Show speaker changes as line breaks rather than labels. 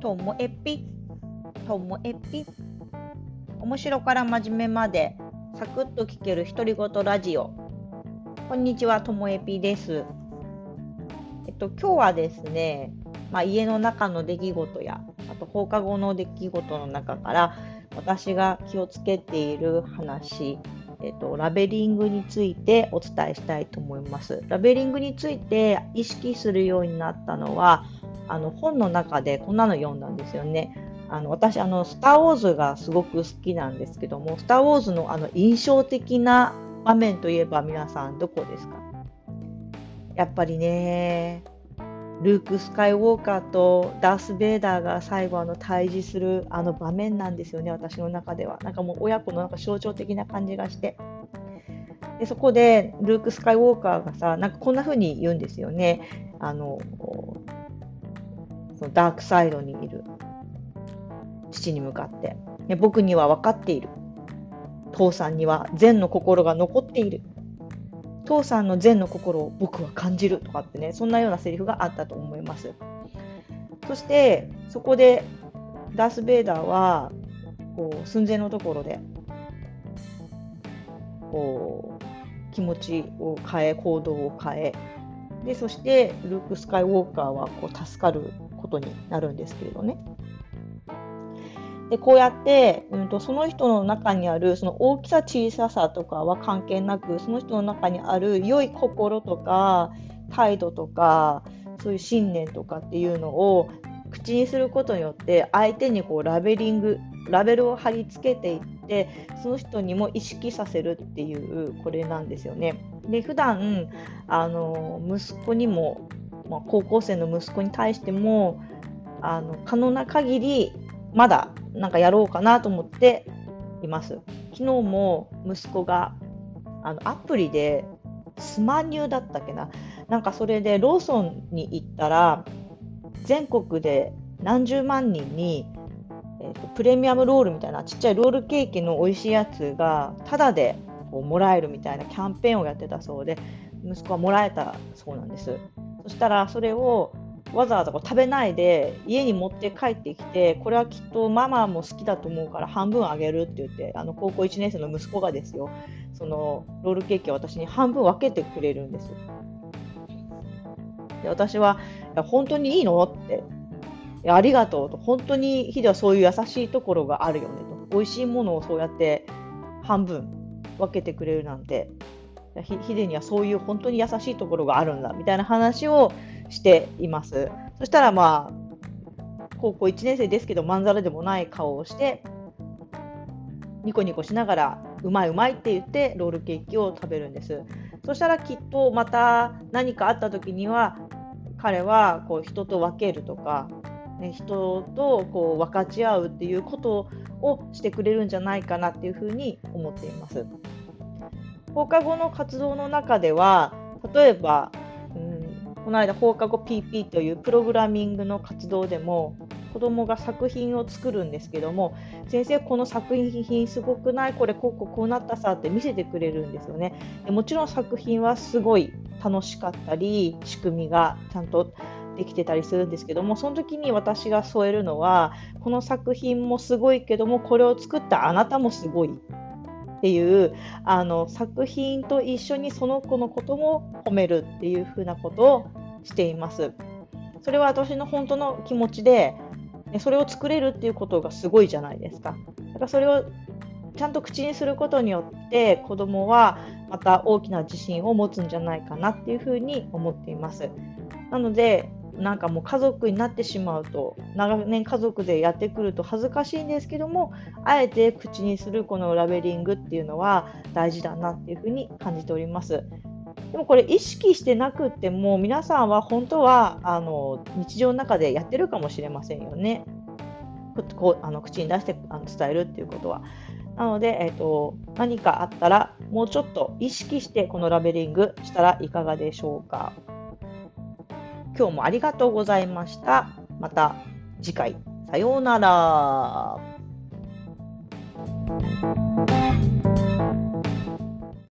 ともえぴ、ともえぴ。面白から真面目まで、サクッと聞ける独り言ラジオ。こんにちは、ともえぴです。えっと、今日はですね、まあ、家の中の出来事や、あと放課後の出来事の中から、私が気をつけている話、えっと、ラベリングについてお伝えしたいと思います。ラベリングについて意識するようになったのは、あの本の中でこんなの読んだんですよね。あの私あの、スター・ウォーズがすごく好きなんですけども、スター・ウォーズのあの印象的な場面といえば皆さんどこですか？やっぱりね、ルーク・スカイウォーカーとダース・ベイダーが最後あの対峙するあの場面なんですよね、私の中では。なんかもう親子のなんか象徴的な感じがして。でそこでルーク・スカイウォーカーがさ、なんかこんな風に言うんですよね。あのそのダークサイドにいる父に向かって、ね、僕には分かっている。父さんには善の心が残っている。父さんの善の心を僕は感じるとかってね、そんなようなセリフがあったと思います。そして、そこでダース・ベイダーは、こう、寸前のところで、こう、気持ちを変え、行動を変え、で、そして、ルーク・スカイウォーカーはこう助かることになるんですけれどね。でこうやって、うんと、その人の中にあるその大きさ小ささとかは関係なくその人の中にある良い心とか態度とかそういう信念とかっていうのを口にすることによって相手にこうラベリングラベルを貼り付けていってその人にも意識させるっていうこれなんですよね。で普段あの息子にもまあ、高校生の息子に対してもあの可能な限りまだなんかやろうかなと思っています。昨日も息子があのアプリでスマニューだったっけな？なんかそれでローソンに行ったら全国で何十万人に、えーと、プレミアムロールみたいなちっちゃいロールケーキの美味しいやつがタダでこうもらえるみたいなキャンペーンをやってたそうで息子はもらえたそうなんです。そしたらそれをわざわざこう食べないで家に持って帰ってきてこれはきっとママも好きだと思うから半分あげるって言ってあの高校1年生の息子がですよそのロールケーキを私に半分分けてくれるんですで私は本当にいいのっていやありがとうと本当にヒデはそういう優しいところがあるよねと美味しいものをそうやって半分分けてくれるなんてヒデにはそういう本当に優しいところがあるんだみたいな話をしています。そしたらまあ高校1年生ですけどまんざらでもない顔をしてニコニコしながらうまいうまいって言ってロールケーキを食べるんです。そしたらきっとまた何かあった時には彼はこう人と分けるとか、ね、人とこう分かち合うっていうことをしてくれるんじゃないかなっていうふうに思っています。放課後の活動の中では例えば、うん、この間放課後 PP というプログラミングの活動でも子どもが作品を作るんですけども先生この作品すごくない？これこうこうこうなったさって見せてくれるんですよね。でもちろん作品はすごい楽しかったり仕組みがちゃんとできてたりするんですけどもその時に私が添えるのはこの作品もすごいけどもこれを作ったあなたもすごい。っていうあの作品と一緒にその子のことも褒めるっていう風なことをしています。それは私の本当の気持ちでそれを作れるっていうことがすごいじゃないですか。だからそれをちゃんと口にすることによって子供はまた大きな自信を持つんじゃないかなっていうふうに思っています。なのでなんかもう家族になってしまうと長年家族でやってくると恥ずかしいんですけどもあえて口にするこのラベリングっていうのは大事だなっていうふうに感じております。でもこれ意識してなくっても皆さんは本当はあの日常の中でやってるかもしれませんよね。こうあの口に出してあの伝えるっていうことは。なので、えーと何かあったらもうちょっと意識してこのラベリングしたらいかがでしょうか。今日もありがとうございました。また次回、さようなら。